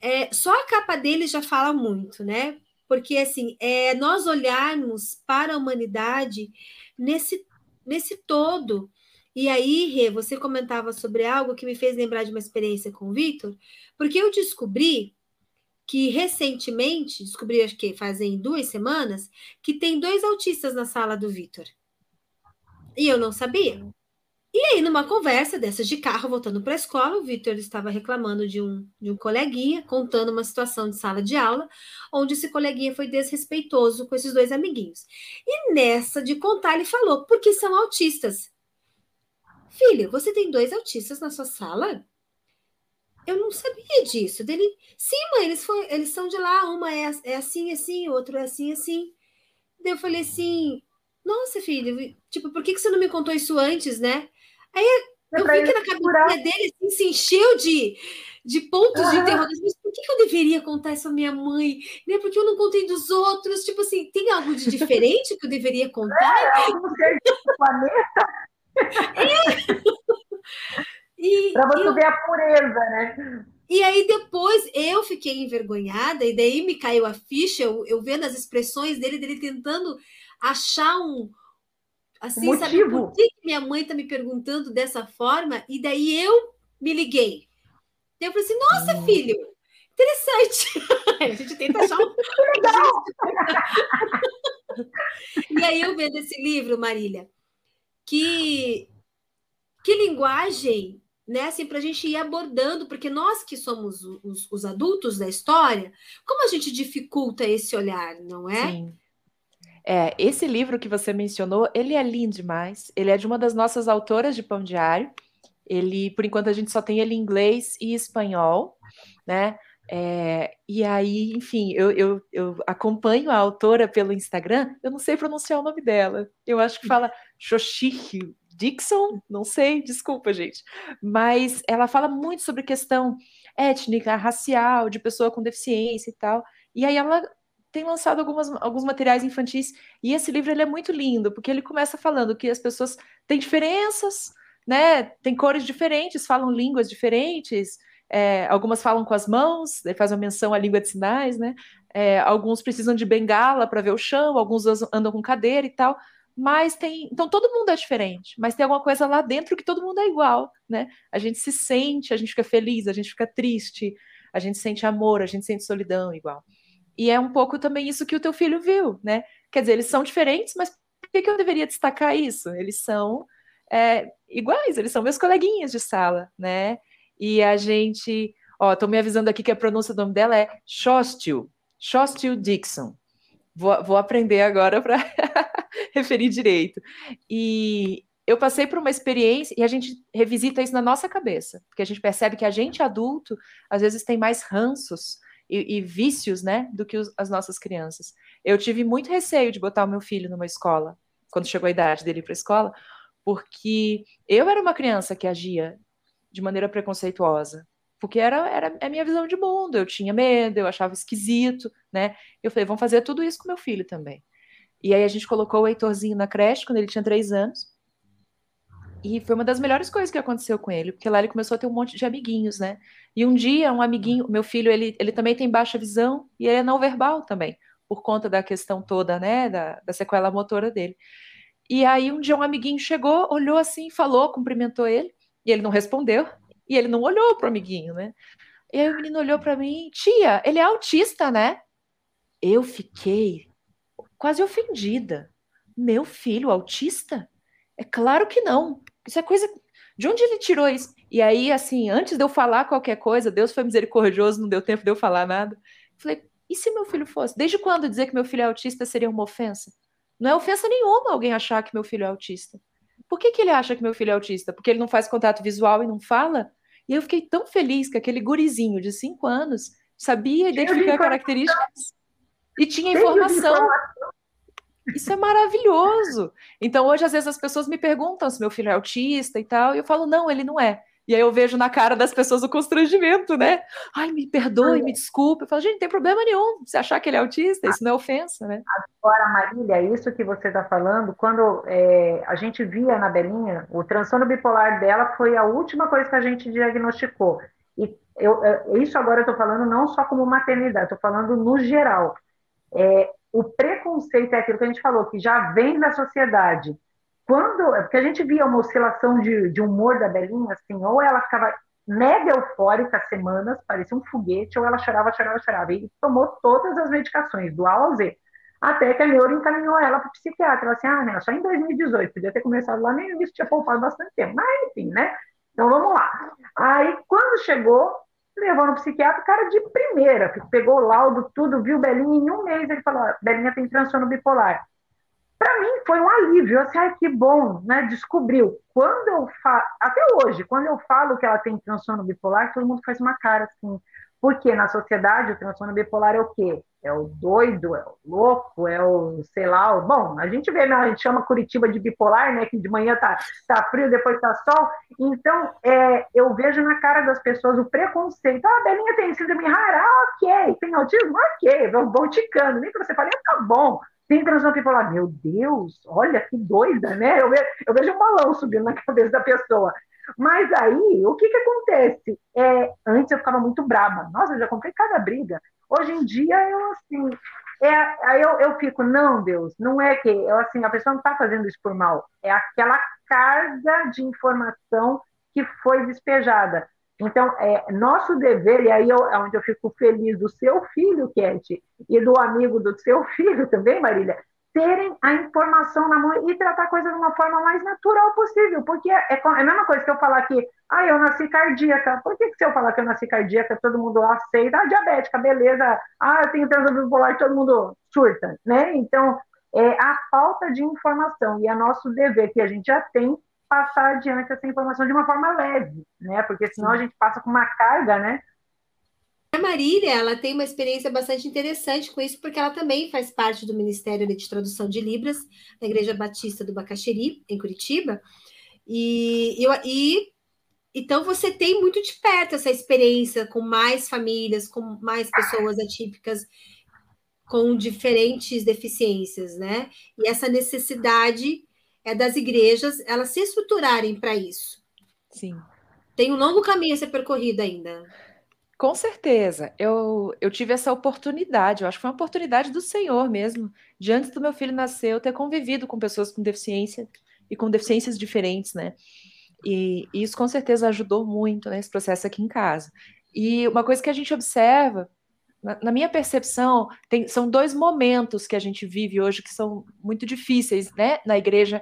É, só a capa dele já fala muito, né? Porque assim é nós olharmos para a humanidade nesse nesse todo. E aí, Rê, você comentava sobre algo que me fez lembrar de uma experiência com o Vitor, porque eu descobri que recentemente, descobri acho que fazem duas semanas, que tem dois autistas na sala do Vitor. E eu não sabia. E aí, numa conversa dessas de carro, voltando para a escola, o Vitor estava reclamando de um, de um coleguinha, contando uma situação de sala de aula, onde esse coleguinha foi desrespeitoso com esses dois amiguinhos. E nessa de contar, ele falou, porque são autistas. Filho, você tem dois autistas na sua sala? Eu não sabia disso. Dele, sim, mãe, eles, foi, eles são de lá, uma é, é assim, assim, o outro é assim, assim. Daí eu falei assim, nossa, filho, tipo, por que, que você não me contou isso antes, né? Aí eu, eu vi que na cabeça dele assim, se encheu de, de pontos uhum. de interrogação. Mas por que, eu deveria contar isso à minha mãe? Né? Porque eu não contei dos outros. Tipo assim, tem algo de diferente que eu deveria contar? É, ser do planeta. *laughs* É. Para você eu... ver a pureza, né? E aí depois eu fiquei envergonhada, e daí me caiu a ficha, eu, eu vendo as expressões dele, dele tentando achar um, Assim, Motivo. sabe por que minha mãe está me perguntando dessa forma? E daí eu me liguei. eu falei assim, nossa, hum. filho, interessante. *laughs* a gente tenta achar um... *laughs* E aí eu vendo esse livro, Marília, que, que linguagem, né, assim, para a gente ir abordando, porque nós que somos os, os adultos da história, como a gente dificulta esse olhar, não é? Sim. É, esse livro que você mencionou, ele é lindo demais. Ele é de uma das nossas autoras de Pão Diário. Ele, por enquanto, a gente só tem ele em inglês e espanhol, né? É, e aí, enfim, eu, eu, eu, acompanho a autora pelo Instagram, eu não sei pronunciar o nome dela. Eu acho que fala *laughs* Xoxihio Dixon, não sei, desculpa, gente. Mas ela fala muito sobre questão étnica, racial, de pessoa com deficiência e tal. E aí ela tem lançado algumas, alguns materiais infantis e esse livro ele é muito lindo porque ele começa falando que as pessoas têm diferenças, né? Tem cores diferentes, falam línguas diferentes, é, algumas falam com as mãos, faz uma menção à língua de sinais, né? É, alguns precisam de bengala para ver o chão, alguns andam com cadeira e tal. Mas tem. Então todo mundo é diferente, mas tem alguma coisa lá dentro que todo mundo é igual, né? A gente se sente, a gente fica feliz, a gente fica triste, a gente sente amor, a gente sente solidão igual. E é um pouco também isso que o teu filho viu, né? Quer dizer, eles são diferentes, mas por que, que eu deveria destacar isso? Eles são é, iguais, eles são meus coleguinhas de sala, né? E a gente, ó, tô me avisando aqui que a pronúncia do nome dela é Shostil, Shostil Dixon. Vou, vou aprender agora para *laughs* referir direito. E eu passei por uma experiência e a gente revisita isso na nossa cabeça, porque a gente percebe que a gente adulto às vezes tem mais ranços e, e vícios, né, do que os, as nossas crianças. Eu tive muito receio de botar o meu filho numa escola quando chegou a idade dele para a escola, porque eu era uma criança que agia de maneira preconceituosa, porque era, era a minha visão de mundo, eu tinha medo, eu achava esquisito, né? Eu falei, vamos fazer tudo isso com meu filho também. E aí a gente colocou o Heitorzinho na creche quando ele tinha três anos, e foi uma das melhores coisas que aconteceu com ele, porque lá ele começou a ter um monte de amiguinhos, né? E um dia, um amiguinho, meu filho, ele, ele também tem baixa visão e ele é não verbal também, por conta da questão toda, né, da, da sequela motora dele. E aí um dia um amiguinho chegou, olhou assim, falou, cumprimentou ele, e ele não respondeu, e ele não olhou pro amiguinho, né? E aí o menino olhou para mim, tia, ele é autista, né? Eu fiquei quase ofendida. Meu filho autista? É claro que não. Isso é coisa. De onde ele tirou isso? E aí, assim, antes de eu falar qualquer coisa, Deus foi misericordioso, não deu tempo de eu falar nada. Falei, e se meu filho fosse? Desde quando dizer que meu filho é autista seria uma ofensa? Não é ofensa nenhuma alguém achar que meu filho é autista. Por que, que ele acha que meu filho é autista? Porque ele não faz contato visual e não fala? E eu fiquei tão feliz que aquele gurizinho de cinco anos sabia identificar características e tinha informação. Isso é maravilhoso. Então, hoje, às vezes, as pessoas me perguntam se meu filho é autista e tal, e eu falo, não, ele não é. E aí eu vejo na cara das pessoas o constrangimento, né? Ai, me perdoe, me desculpe. Eu falo, gente, não tem problema nenhum se achar que ele é autista, isso não é ofensa, né? Agora, Marília, isso que você está falando, quando é, a gente via na Belinha, o transtorno bipolar dela foi a última coisa que a gente diagnosticou. E eu, isso agora eu estou falando não só como maternidade, estou falando no geral. É, o preconceito é aquilo que a gente falou, que já vem da sociedade. Quando, é porque a gente via uma oscilação de, de humor da Belinha, assim, ou ela ficava mega eufórica semanas, parecia um foguete, ou ela chorava, chorava, chorava. E tomou todas as medicações, do A ao Z. Até que a neuro encaminhou ela para o psiquiatra. Ela assim, ah, né, só em 2018, podia ter começado lá, nem isso tinha poupado bastante tempo. Mas, enfim, né? Então, vamos lá. Aí, quando chegou, levou no psiquiatra, o cara de primeira, pegou o laudo, tudo, viu Belinha em um mês, ele falou, Belinha tem transtorno bipolar. Para mim foi um alívio, assim, ai que bom, né, descobriu. Quando eu falo, até hoje, quando eu falo que ela tem transtorno bipolar, todo mundo faz uma cara assim, porque na sociedade o transtorno bipolar é o quê? É o doido, é o louco, é o, sei lá, o... bom, a gente vê, né, a gente chama Curitiba de bipolar, né, que de manhã tá, tá frio, depois tá sol, então é, eu vejo na cara das pessoas o preconceito, ah, a Belinha tem síndrome rara, ah, ok, tem autismo, ok, vão ticando, nem que você fale, ah, tá bom, tem transtorno bipolar, meu Deus, olha que doida, né, eu vejo, eu vejo um balão subindo na cabeça da pessoa, mas aí, o que que acontece? É, antes eu ficava muito brava. Nossa, eu já comprei cada briga. Hoje em dia, eu assim, é, aí eu, eu fico, não, Deus, não é que, eu, assim, a pessoa não está fazendo isso por mal. É aquela carga de informação que foi despejada. Então, é nosso dever, e aí eu, é onde eu fico feliz do seu filho, Kate, e do amigo do seu *laughs* filho também, Marília, terem a informação na mão e tratar a coisa de uma forma mais natural possível, porque é, é, a mesma coisa que eu falar que, ah, eu nasci cardíaca, por que, que se eu falar que eu nasci cardíaca, todo mundo aceita, ah, diabética, beleza, ah, eu tenho transtorno bipolar, todo mundo surta, né? Então, é a falta de informação, e é nosso dever, que a gente já tem, passar adiante essa informação de uma forma leve, né? Porque senão a gente passa com uma carga, né? A Marília, ela tem uma experiência bastante interessante com isso, porque ela também faz parte do Ministério de Tradução de Libras, da Igreja Batista do Bacaxeri, em Curitiba. E, e então você tem muito de perto essa experiência com mais famílias, com mais pessoas atípicas com diferentes deficiências, né? E essa necessidade é das igrejas elas se estruturarem para isso. Sim. Tem um longo caminho a ser percorrido ainda. Com certeza, eu, eu tive essa oportunidade, eu acho que foi uma oportunidade do Senhor mesmo, de antes do meu filho nascer, eu ter convivido com pessoas com deficiência e com deficiências diferentes, né? E, e isso com certeza ajudou muito nesse processo aqui em casa. E uma coisa que a gente observa, na, na minha percepção, tem, são dois momentos que a gente vive hoje que são muito difíceis, né? Na igreja,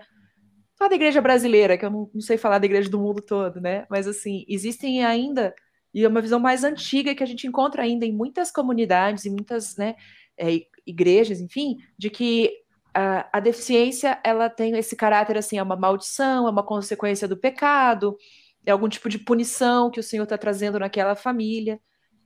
só da igreja brasileira, que eu não, não sei falar da igreja do mundo todo, né? Mas assim, existem ainda e é uma visão mais antiga que a gente encontra ainda em muitas comunidades, em muitas né, é, igrejas, enfim, de que a, a, deficiência ela tem esse caráter assim, é uma maldição, é uma consequência do pecado, é algum tipo de punição que o Senhor está trazendo naquela família.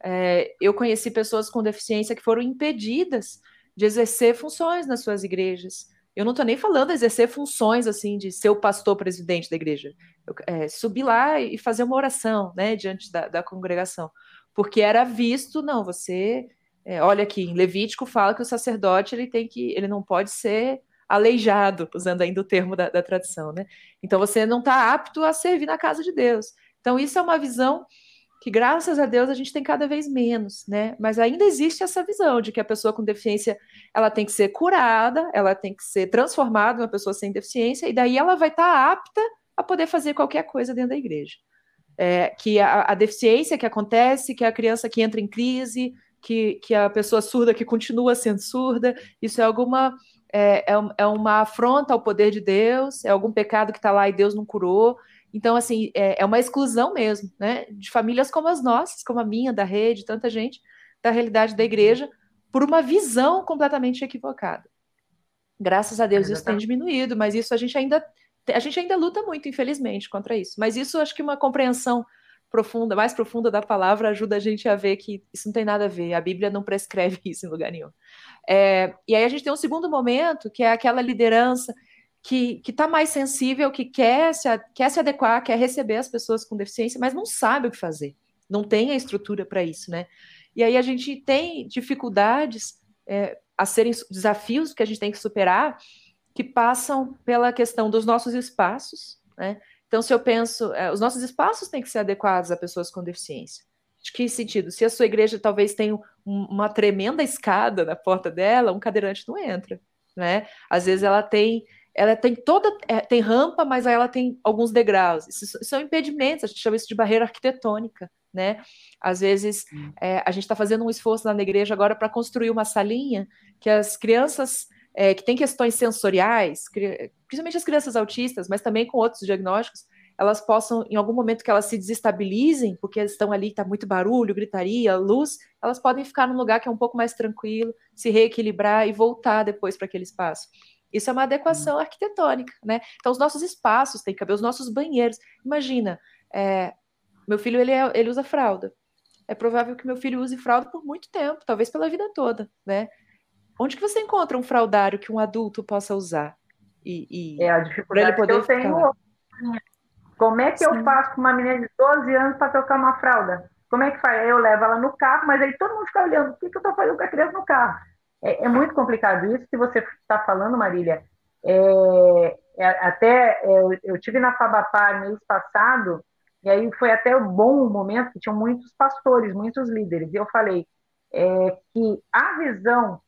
É, eu conheci pessoas com deficiência que foram impedidas de exercer funções nas suas igrejas. Eu não estou nem falando exercer funções assim de ser o pastor presidente da igreja. Eu, é, subir lá e fazer uma oração, né, diante da, da congregação, porque era visto, não, você, é, olha aqui, em Levítico fala que o sacerdote ele tem que, ele não pode ser aleijado, usando ainda o termo da, da tradição, né? Então você não está apto a servir na casa de Deus. Então isso é uma visão que graças a Deus a gente tem cada vez menos, né? Mas ainda existe essa visão de que a pessoa com deficiência ela tem que ser curada, ela tem que ser transformada em uma pessoa sem deficiência, e daí ela vai estar tá apta a poder fazer qualquer coisa dentro da igreja. É, que a, a, deficiência que acontece, que a criança que entra em crise, que, que a pessoa surda que continua sendo surda, isso é alguma é, é, é uma afronta ao poder de Deus, é algum pecado que está lá e Deus não curou. Então, assim, é, é uma exclusão mesmo, né? De famílias como as nossas, como a minha, da rede, tanta gente, da realidade da igreja, por uma visão completamente equivocada. Graças a Deus isso tem diminuído, mas isso a gente ainda a gente ainda luta muito, infelizmente, contra isso. Mas isso acho que uma compreensão profunda, mais profunda da palavra ajuda a gente a ver que isso não tem nada a ver. A Bíblia não prescreve *laughs* isso em lugar nenhum. É, e aí a gente tem um segundo momento que é aquela liderança que está mais sensível, que quer se, quer se adequar, quer receber as pessoas com deficiência, mas não sabe o que fazer, não tem a estrutura para isso, né? E aí a gente tem dificuldades é, a serem desafios que a gente tem que superar, que passam pela questão dos nossos espaços, né? Então, se eu penso, é, os nossos espaços têm que ser adequados a pessoas com deficiência. De que sentido? Se a sua igreja talvez tenha um, uma tremenda escada na porta dela, um cadeirante não entra, né? Às vezes ela tem ela tem toda é, tem rampa, mas aí ela tem alguns degraus. Isso, são impedimentos, a gente chama isso de barreira arquitetônica, né? Às vezes é, a gente está fazendo um esforço na igreja agora para construir uma salinha que as crianças é, que têm questões sensoriais, principalmente as crianças autistas, mas também com outros diagnósticos, elas possam, em algum momento que elas se desestabilizem, porque estão ali, está muito barulho, gritaria, luz, elas podem ficar num lugar que é um pouco mais tranquilo, se reequilibrar e voltar depois para aquele espaço. Isso é uma adequação arquitetônica, né? Então, os nossos espaços têm que caber, os nossos banheiros. Imagina, é, meu filho ele, é, ele usa fralda. É provável que meu filho use fralda por muito tempo, talvez pela vida toda, né? Onde que você encontra um fraldário que um adulto possa usar? E, e é a dificuldade ele poder que eu tenho. Como é que Sim. eu faço com uma menina de 12 anos para tocar uma fralda? Como é que faz? Eu levo ela no carro, mas aí todo mundo fica olhando. O que, que eu estou fazendo com a criança no carro? É, é muito complicado isso que você está falando, Marília. É, é, até é, eu, eu tive na Fabapar mês passado, e aí foi até bom momento que tinham muitos pastores, muitos líderes, e eu falei é, que a visão,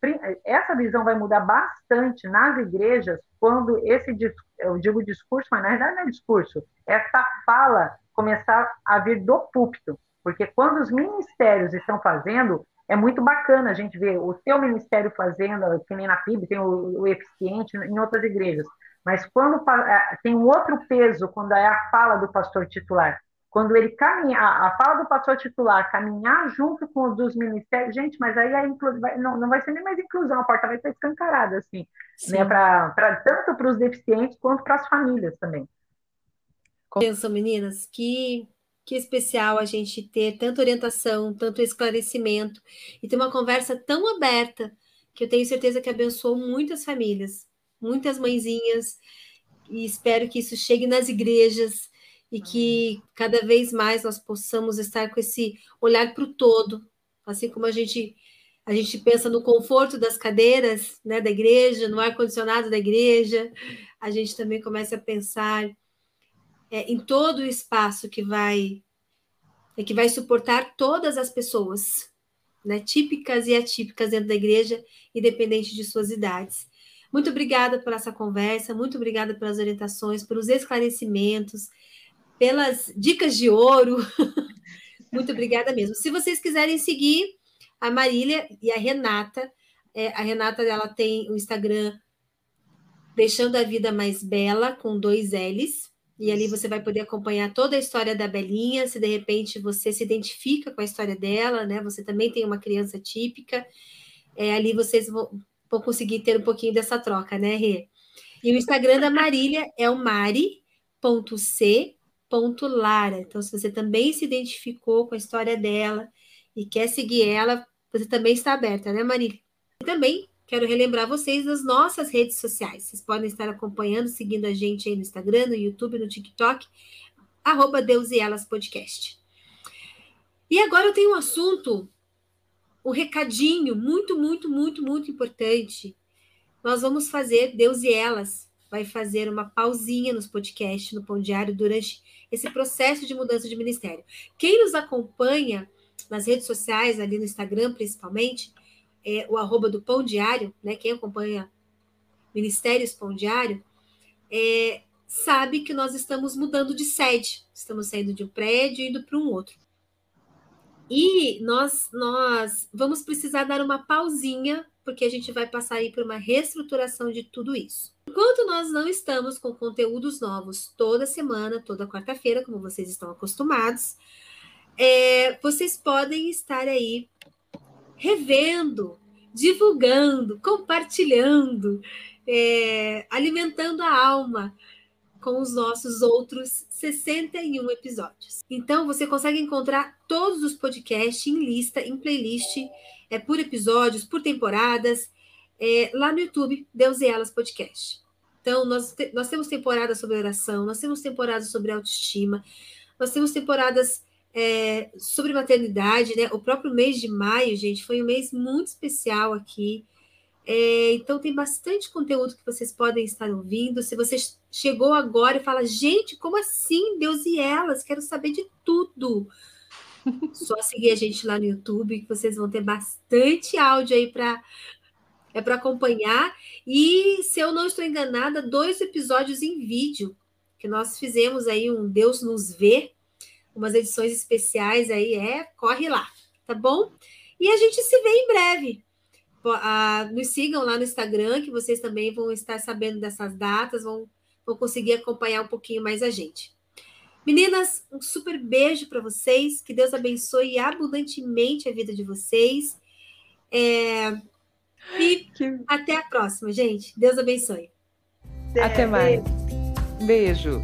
essa visão vai mudar bastante nas igrejas quando esse, eu digo discurso, mas na verdade não é discurso, essa fala começar a vir do púlpito, porque quando os ministérios estão fazendo, é muito bacana a gente ver o seu ministério fazendo, que nem na PIB, tem o, o eficiente em outras igrejas. Mas quando é, tem um outro peso, quando é a fala do pastor titular, quando ele caminha, a, fala do pastor titular caminhar junto com os dos ministérios, gente, mas aí a inclusão, não, não vai ser nem mais inclusão, a porta vai estar escancarada, assim, né, pra, pra tanto para os deficientes quanto para as famílias também. Pensam, meninas, que que especial a gente ter tanta orientação, tanto esclarecimento e ter uma conversa tão aberta que eu tenho certeza que abençoou muitas famílias, muitas mãezinhas, e espero que isso chegue nas igrejas e que cada vez mais nós possamos estar com esse olhar para o todo, assim como a gente a gente pensa no conforto das cadeiras, né, da igreja, no ar condicionado da igreja, a gente também começa a pensar é, em todo o espaço que vai é, que vai suportar todas as pessoas, né, típicas e atípicas dentro da igreja, independente de suas idades. Muito obrigada por essa conversa, muito obrigada pelas orientações, pelos esclarecimentos, pelas dicas de ouro. *laughs* muito obrigada mesmo. Se vocês quiserem seguir a Marília e a Renata, é, a Renata ela tem o Instagram Deixando a Vida Mais Bela, com dois L's. E ali você vai poder acompanhar toda a história da Belinha, se de repente você se identifica com a história dela, né? Você também tem uma criança típica. É, ali vocês vão, vão conseguir ter um pouquinho dessa troca, né, Rê? E o Instagram da Marília é o mari.c.lara. Então, se você também se identificou com a história dela e quer seguir ela, você também está aberta, né, Marília? E também quero relembrar vocês das nossas redes sociais. Vocês podem estar acompanhando, seguindo a gente aí no Instagram, no YouTube, no TikTok, arroba Deus e Elas Podcast. E agora eu tenho um assunto, um recadinho muito, muito, muito, muito importante. Nós vamos fazer, Deus e Elas vai fazer uma pausinha nos podcasts, no Pão Diário, durante esse processo de mudança de ministério. Quem nos acompanha nas redes sociais, ali no Instagram principalmente, é o arroba do Pão Diário, né? Quem acompanha Ministérios Pão Diário, é, sabe que nós estamos mudando de sede, estamos saindo de um prédio e indo para um outro. E nós, nós vamos precisar dar uma pausinha, porque a gente vai passar aí por uma reestruturação de tudo isso. Enquanto nós não estamos com conteúdos novos toda semana, toda quarta-feira, como vocês estão acostumados, é, vocês podem estar aí revendo, divulgando, compartilhando, é, alimentando a alma com os nossos outros 61 episódios. Então, você consegue encontrar todos os podcasts em lista, em playlist, é, por episódios, por temporadas, é, lá no YouTube, Deus e Elas Podcast. Então, nós, te, nós temos temporadas sobre oração, nós temos temporadas sobre autoestima, nós temos temporadas é, sobre maternidade, né? O próprio mês de maio, gente, foi um mês muito especial aqui. É, então tem bastante conteúdo que vocês podem estar ouvindo. Se você chegou agora e fala, gente, como assim? Deus e elas, quero saber de tudo. *laughs* Só seguir a gente lá no YouTube, que vocês vão ter bastante áudio aí para é para acompanhar. E se eu não estou enganada, dois episódios em vídeo que nós fizemos aí um Deus nos vê, umas edições especiais aí, é, corre lá, tá bom? E a gente se vê em breve uh, nos sigam lá no Instagram, que vocês também vão estar sabendo dessas datas, vão, vão conseguir acompanhar um pouquinho mais a gente. Meninas, um super beijo para vocês, que Deus abençoe abundantemente a vida de vocês. É... E que... até a próxima, gente. Deus abençoe. Até mais. Beijo.